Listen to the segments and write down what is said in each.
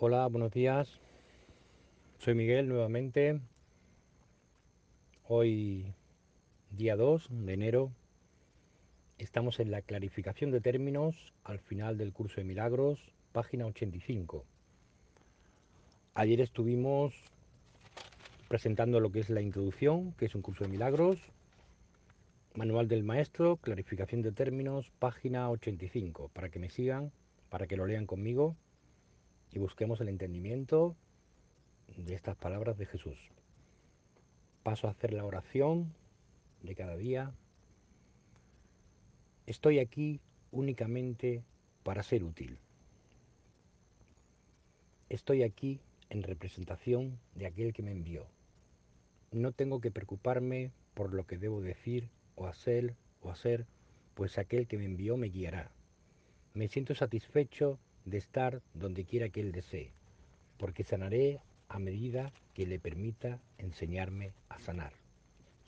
Hola, buenos días. Soy Miguel nuevamente. Hoy, día 2 de enero, estamos en la clarificación de términos al final del curso de milagros, página 85. Ayer estuvimos presentando lo que es la introducción, que es un curso de milagros, manual del maestro, clarificación de términos, página 85, para que me sigan, para que lo lean conmigo y busquemos el entendimiento de estas palabras de Jesús. Paso a hacer la oración de cada día. Estoy aquí únicamente para ser útil. Estoy aquí en representación de aquel que me envió. No tengo que preocuparme por lo que debo decir o hacer o hacer, pues aquel que me envió me guiará. Me siento satisfecho de estar donde quiera que Él desee, porque sanaré a medida que le permita enseñarme a sanar.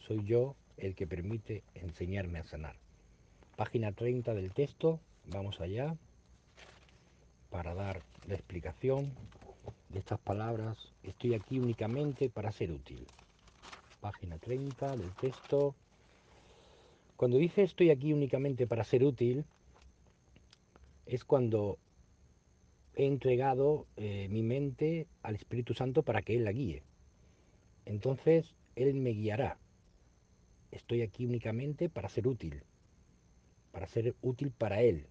Soy yo el que permite enseñarme a sanar. Página 30 del texto, vamos allá, para dar la explicación de estas palabras. Estoy aquí únicamente para ser útil. Página 30 del texto. Cuando dice estoy aquí únicamente para ser útil, es cuando he entregado eh, mi mente al Espíritu Santo para que Él la guíe. Entonces Él me guiará. Estoy aquí únicamente para ser útil, para ser útil para Él.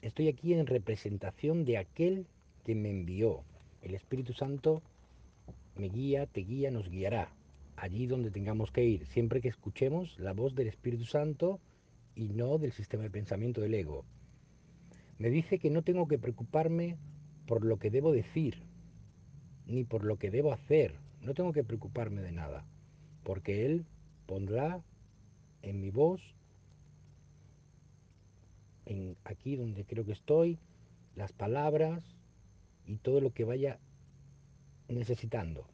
Estoy aquí en representación de aquel que me envió. El Espíritu Santo me guía, te guía, nos guiará allí donde tengamos que ir, siempre que escuchemos la voz del Espíritu Santo y no del sistema de pensamiento del ego. Me dice que no tengo que preocuparme por lo que debo decir, ni por lo que debo hacer. No tengo que preocuparme de nada, porque Él pondrá en mi voz, en aquí donde creo que estoy, las palabras y todo lo que vaya necesitando.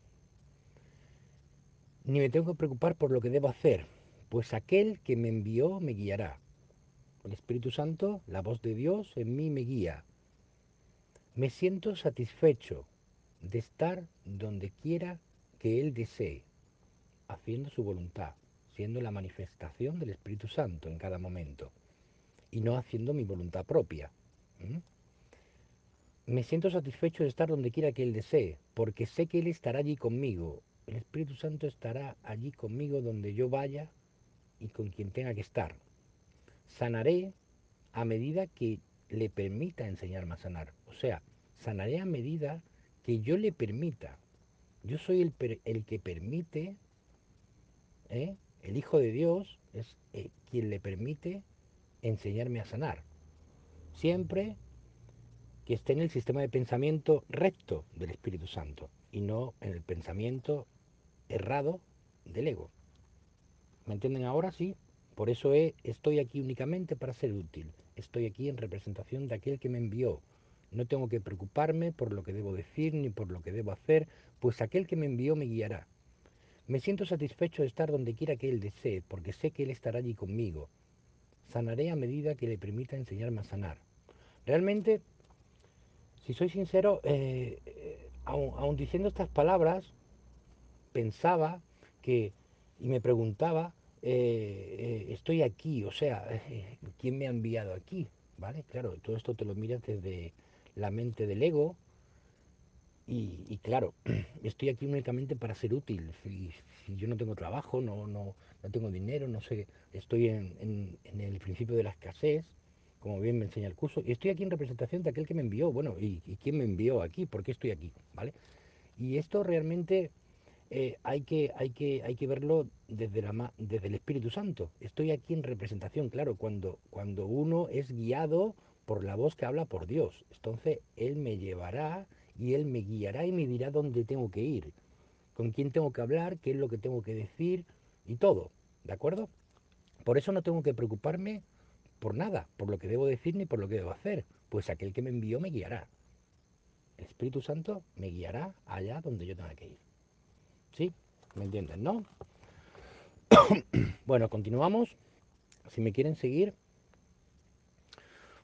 Ni me tengo que preocupar por lo que debo hacer, pues aquel que me envió me guiará. El Espíritu Santo, la voz de Dios en mí me guía. Me siento satisfecho de estar donde quiera que Él desee, haciendo su voluntad, siendo la manifestación del Espíritu Santo en cada momento, y no haciendo mi voluntad propia. Me siento satisfecho de estar donde quiera que Él desee, porque sé que Él estará allí conmigo. El Espíritu Santo estará allí conmigo donde yo vaya y con quien tenga que estar sanaré a medida que le permita enseñarme a sanar. O sea, sanaré a medida que yo le permita. Yo soy el, el que permite, ¿eh? el Hijo de Dios es eh, quien le permite enseñarme a sanar. Siempre que esté en el sistema de pensamiento recto del Espíritu Santo y no en el pensamiento errado del ego. ¿Me entienden ahora? Sí. Por eso estoy aquí únicamente para ser útil. Estoy aquí en representación de aquel que me envió. No tengo que preocuparme por lo que debo decir ni por lo que debo hacer, pues aquel que me envió me guiará. Me siento satisfecho de estar donde quiera que Él desee, porque sé que Él estará allí conmigo. Sanaré a medida que le permita enseñarme a sanar. Realmente, si soy sincero, eh, eh, aun diciendo estas palabras, pensaba que, y me preguntaba, eh, eh, estoy aquí, o sea, eh, ¿quién me ha enviado aquí? ¿Vale? Claro, todo esto te lo miras desde la mente del ego y, claro, estoy aquí únicamente para ser útil. Si, yo no tengo trabajo, no, no, no tengo dinero, no sé, estoy en, el principio de la escasez, como bien me enseña el curso, y estoy aquí en representación de aquel que me envió. Bueno, ¿y, y quién me envió aquí? ¿Por qué estoy aquí? ¿Vale? Y esto realmente eh, hay, que, hay, que, hay que verlo desde, la, desde el Espíritu Santo. Estoy aquí en representación, claro, cuando, cuando uno es guiado por la voz que habla por Dios. Entonces Él me llevará y Él me guiará y me dirá dónde tengo que ir, con quién tengo que hablar, qué es lo que tengo que decir y todo. ¿De acuerdo? Por eso no tengo que preocuparme por nada, por lo que debo decir ni por lo que debo hacer, pues aquel que me envió me guiará. El Espíritu Santo me guiará allá donde yo tenga que ir. ¿Sí? ¿Me entienden, no? bueno, continuamos. Si me quieren seguir,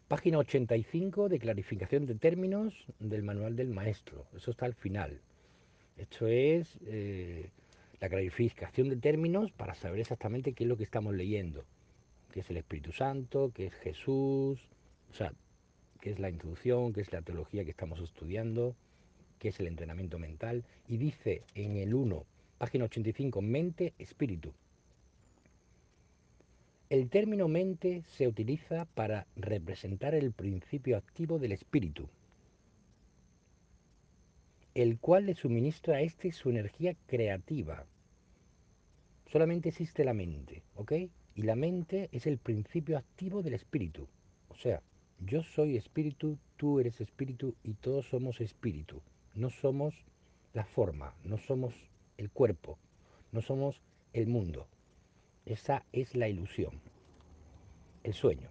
página 85 de clarificación de términos del manual del maestro. Eso está al final. Esto es eh, la clarificación de términos para saber exactamente qué es lo que estamos leyendo, qué es el Espíritu Santo, qué es Jesús, o sea, qué es la introducción, qué es la teología que estamos estudiando, qué es el entrenamiento mental. Y dice en el 1, página 85, mente, espíritu. El término mente se utiliza para representar el principio activo del espíritu, el cual le suministra a éste su energía creativa. Solamente existe la mente, ¿ok? Y la mente es el principio activo del espíritu. O sea, yo soy espíritu, tú eres espíritu y todos somos espíritu. No somos la forma, no somos el cuerpo, no somos el mundo. Esa es la ilusión, el sueño.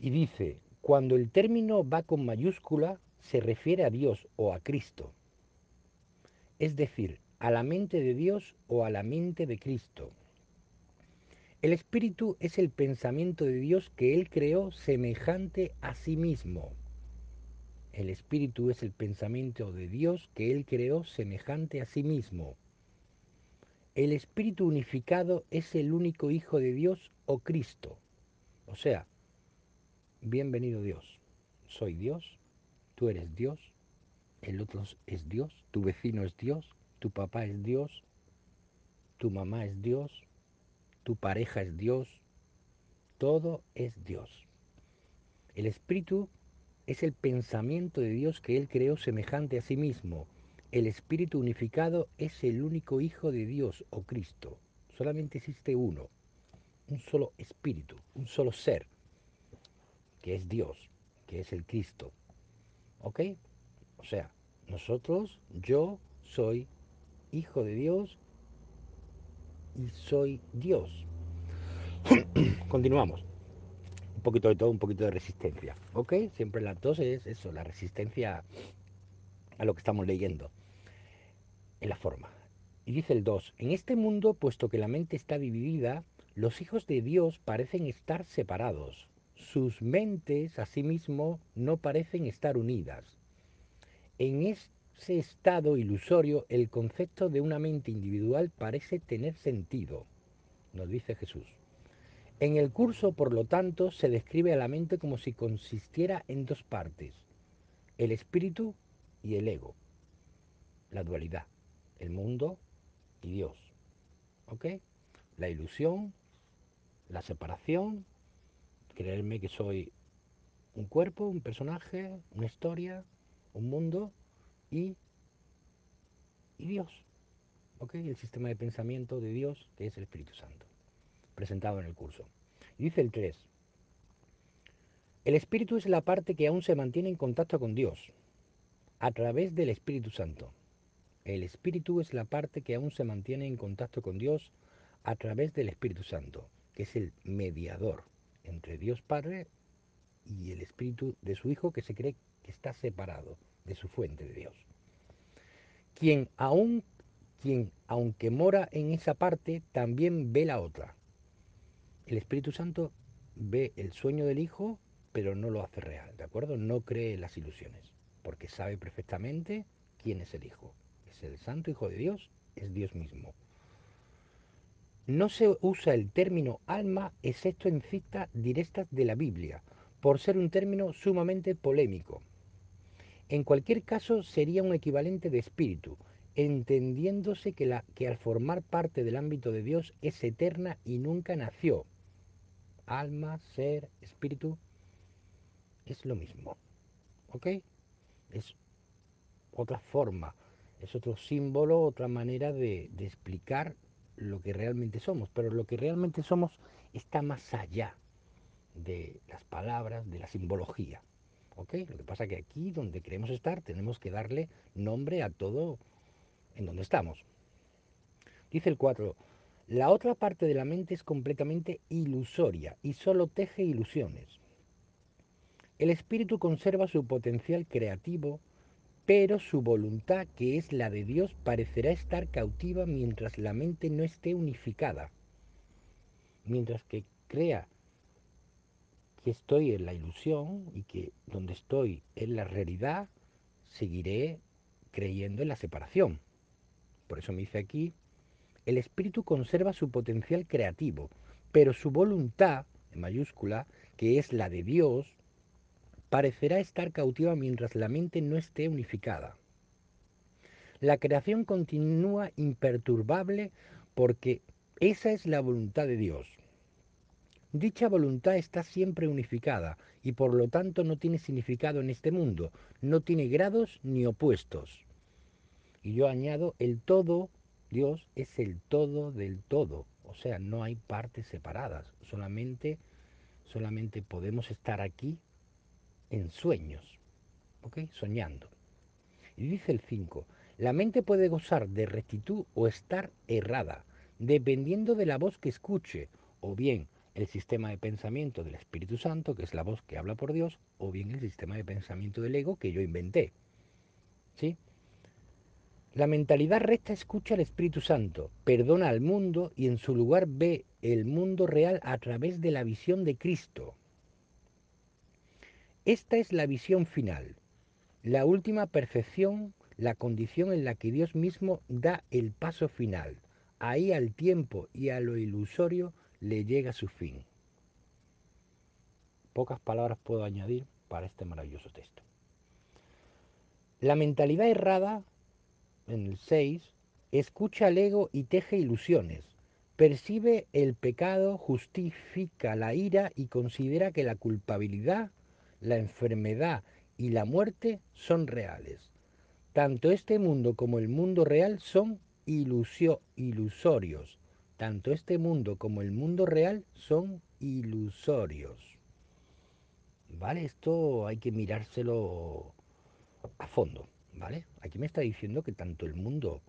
Y dice, cuando el término va con mayúscula, se refiere a Dios o a Cristo. Es decir, a la mente de Dios o a la mente de Cristo. El espíritu es el pensamiento de Dios que Él creó semejante a sí mismo. El espíritu es el pensamiento de Dios que Él creó semejante a sí mismo. El Espíritu unificado es el único Hijo de Dios o Cristo. O sea, bienvenido Dios. Soy Dios, tú eres Dios, el otro es Dios, tu vecino es Dios, tu papá es Dios, tu mamá es Dios, tu pareja es Dios, todo es Dios. El Espíritu es el pensamiento de Dios que Él creó semejante a sí mismo el espíritu unificado es el único Hijo de Dios o Cristo. Solamente existe uno, un solo espíritu, un solo ser, que es Dios, que es el Cristo. ¿Ok? O sea, nosotros, yo soy Hijo de Dios y soy Dios. Continuamos. Poquito de todo, un poquito de resistencia. ¿Ok? Siempre las dos es eso, la resistencia a lo que estamos leyendo en la forma. Y dice el 2, en este mundo, puesto que la mente está dividida, los hijos de Dios parecen estar separados. Sus mentes, asimismo, no parecen estar unidas. En ese estado ilusorio, el concepto de una mente individual parece tener sentido, nos dice Jesús. En el curso, por lo tanto, se describe a la mente como si consistiera en dos partes, el espíritu y el ego, la dualidad el mundo y Dios. ¿Ok? La ilusión, la separación, creerme que soy un cuerpo, un personaje, una historia, un mundo y, y Dios. ¿Ok? El sistema de pensamiento de Dios que es el Espíritu Santo, presentado en el curso. Dice el 3. El Espíritu es la parte que aún se mantiene en contacto con Dios a través del Espíritu Santo. El Espíritu es la parte que aún se mantiene en contacto con Dios a través del Espíritu Santo, que es el mediador entre Dios Padre y el Espíritu de su Hijo que se cree que está separado de su fuente de Dios. Quien aún quien aunque mora en esa parte también ve la otra. El Espíritu Santo ve el sueño del Hijo, pero no lo hace real, ¿de acuerdo? No cree las ilusiones, porque sabe perfectamente quién es el Hijo el Santo Hijo de Dios, es Dios mismo. No se usa el término alma excepto en citas directas de la Biblia, por ser un término sumamente polémico. En cualquier caso sería un equivalente de espíritu, entendiéndose que, la, que al formar parte del ámbito de Dios es eterna y nunca nació. Alma, ser, espíritu, es lo mismo. ¿Ok? Es otra forma es otro símbolo, otra manera de, explicar lo que realmente somos, pero lo que realmente somos está más allá de las palabras, de la simbología. ¿ok? Lo que pasa es que aquí donde queremos estar tenemos que darle nombre a todo en donde estamos. Dice el 4, la otra parte de la mente es completamente ilusoria y solo teje ilusiones. El espíritu conserva su potencial creativo, pero su voluntad, que es la de Dios, parecerá estar cautiva mientras la mente no esté unificada. Mientras que crea que estoy en la ilusión y que donde estoy en la realidad, seguiré creyendo en la separación. Por eso me dice aquí, el espíritu conserva su potencial creativo, pero su voluntad, en mayúscula, que es la de Dios, parecerá estar cautiva mientras la mente no esté unificada. La creación continúa imperturbable porque esa es la voluntad de Dios. Dicha voluntad está siempre unificada y por lo tanto no tiene significado en este mundo, no tiene grados ni opuestos. Y yo añado el todo Dios es el todo del todo, o sea, no hay partes separadas, solamente, solamente podemos estar aquí en sueños, ¿ok? Soñando. Y dice el 5, la mente puede gozar de rectitud o estar errada, dependiendo de la voz que escuche, o bien el sistema de pensamiento del Espíritu Santo, que es la voz que habla por Dios, o bien el sistema de pensamiento del ego que yo inventé. ¿Sí? La mentalidad recta escucha al Espíritu Santo, perdona al mundo y en su lugar ve el mundo real a través de la visión de Cristo. Esta es la visión final, la última perfección, la condición en la que Dios mismo da el paso final. Ahí al tiempo y a lo ilusorio le llega su fin. Pocas palabras puedo añadir para este maravilloso texto. La mentalidad errada en el 6, escucha al ego y teje ilusiones, percibe el pecado, justifica la ira y considera que la culpabilidad, la enfermedad y la muerte son reales. Tanto este mundo como el mundo real son ilusio, ilusorios. Tanto este mundo como el mundo real son ilusorios. ¿Vale? Esto hay que mirárselo a fondo. ¿Vale? Aquí me está diciendo que tanto el mundo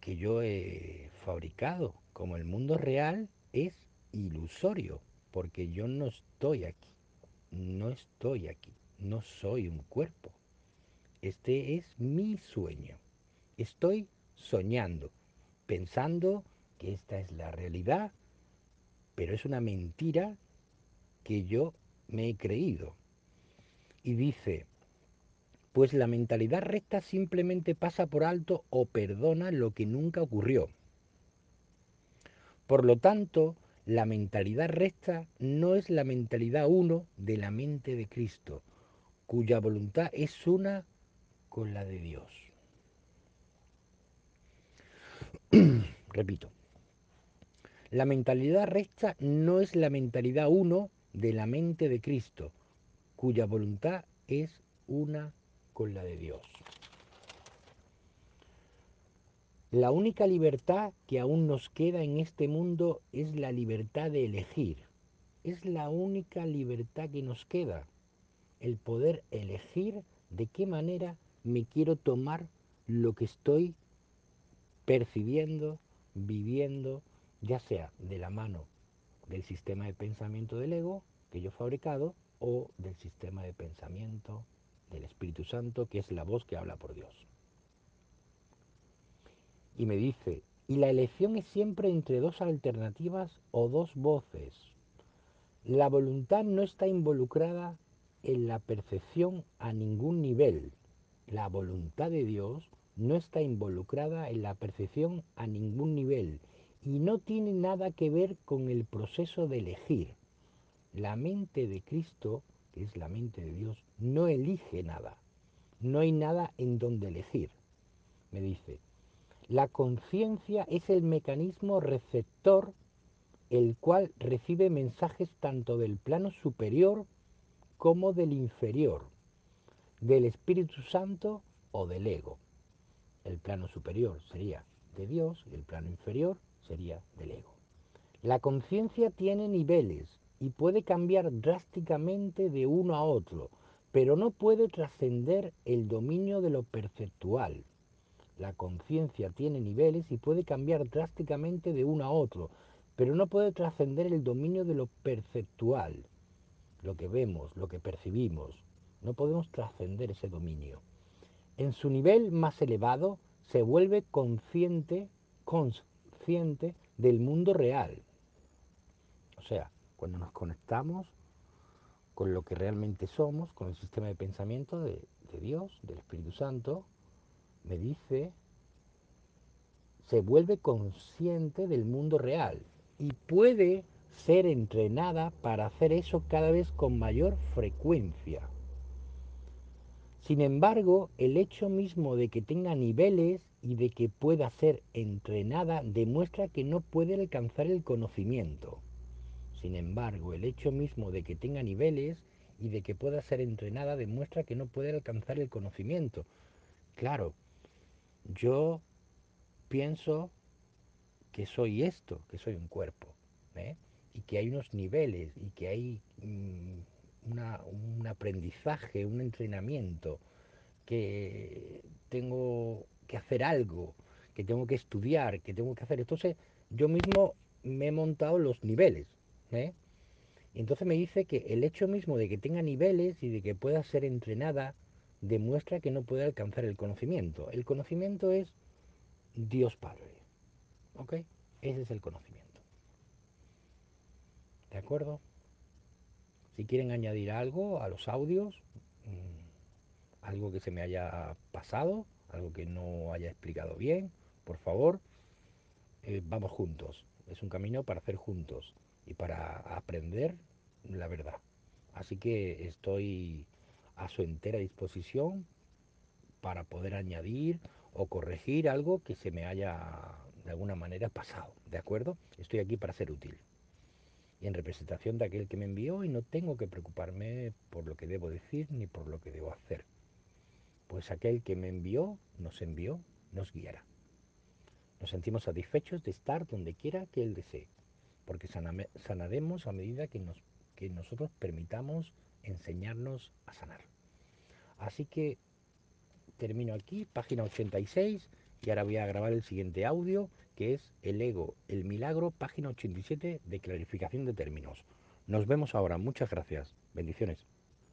que yo he fabricado como el mundo real es ilusorio, porque yo no estoy aquí, no estoy aquí, no soy un cuerpo. Este es mi sueño. Estoy soñando, pensando que esta es la realidad, pero es una mentira que yo me he creído. Y dice, pues la mentalidad recta simplemente pasa por alto o perdona lo que nunca ocurrió. Por lo tanto, la mentalidad recta no es la mentalidad uno de la mente de Cristo, cuya voluntad es una con la de Dios. Repito, la mentalidad recta no es la mentalidad uno de la mente de Cristo, cuya voluntad es una la de Dios. La única libertad que aún nos queda en este mundo es la libertad de elegir. Es la única libertad que nos queda. El poder elegir de qué manera me quiero tomar lo que estoy percibiendo, viviendo, ya sea de la mano del sistema de pensamiento del ego que yo he fabricado o del sistema de pensamiento del Espíritu Santo, que es la voz que habla por Dios. Y me dice, y la elección es siempre entre dos alternativas o dos voces. La voluntad no está involucrada en la percepción a ningún nivel. La voluntad de Dios no está involucrada en la percepción a ningún nivel y no tiene nada que ver con el proceso de elegir. La mente de Cristo que es la mente de Dios, no elige nada. No hay nada en donde elegir. Me dice, la conciencia es el mecanismo receptor el cual recibe mensajes tanto del plano superior como del inferior, del Espíritu Santo o del ego. El plano superior sería de Dios y el plano inferior sería del ego. La conciencia tiene niveles y puede cambiar drásticamente de uno a otro, pero no puede trascender el dominio de lo perceptual. La conciencia tiene niveles y puede cambiar drásticamente de uno a otro, pero no puede trascender el dominio de lo perceptual, lo que vemos, lo que percibimos. No podemos trascender ese dominio. En su nivel más elevado se vuelve consciente, consciente del mundo real. O sea, cuando nos conectamos con lo que realmente somos, con el sistema de pensamiento de, de Dios, del Espíritu Santo, me dice, se vuelve consciente del mundo real y puede ser entrenada para hacer eso cada vez con mayor frecuencia. Sin embargo, el hecho mismo de que tenga niveles y de que pueda ser entrenada demuestra que no puede alcanzar el conocimiento. Sin embargo, el hecho mismo de que tenga niveles y de que pueda ser entrenada demuestra que no puede alcanzar el conocimiento. Claro, yo pienso que soy esto, que soy un cuerpo, ¿eh? y que hay unos niveles y que hay mm, un aprendizaje, un entrenamiento, que tengo que hacer algo, que tengo que estudiar, que tengo que hacer. Entonces yo mismo me he montado los niveles. ¿Eh? Entonces me dice que el hecho mismo de que tenga niveles y de que pueda ser entrenada demuestra que no puede alcanzar el conocimiento. El conocimiento es Dios Padre. ¿Ok? Ese es el conocimiento. ¿De acuerdo? Si quieren añadir algo a los audios, mm, algo que se me haya pasado, algo que no haya explicado bien, por favor, eh, vamos juntos. Es un camino para hacer juntos y para aprender la verdad. Así que estoy a su entera disposición para poder añadir o corregir algo que se me haya de alguna manera pasado, ¿de acuerdo? Estoy aquí para ser útil y en representación de aquel que me envió y no tengo que preocuparme por lo que debo decir ni por lo que debo hacer, pues aquel que me envió, nos envió, nos guiará. Nos sentimos satisfechos de estar donde quiera que Él desee, porque sanaremos a medida que, nos, que nosotros permitamos enseñarnos a sanar. Así que termino aquí, página 86, y ahora voy a grabar el siguiente audio, que es El ego, el milagro, página 87 de clarificación de términos. Nos vemos ahora. Muchas gracias. Bendiciones.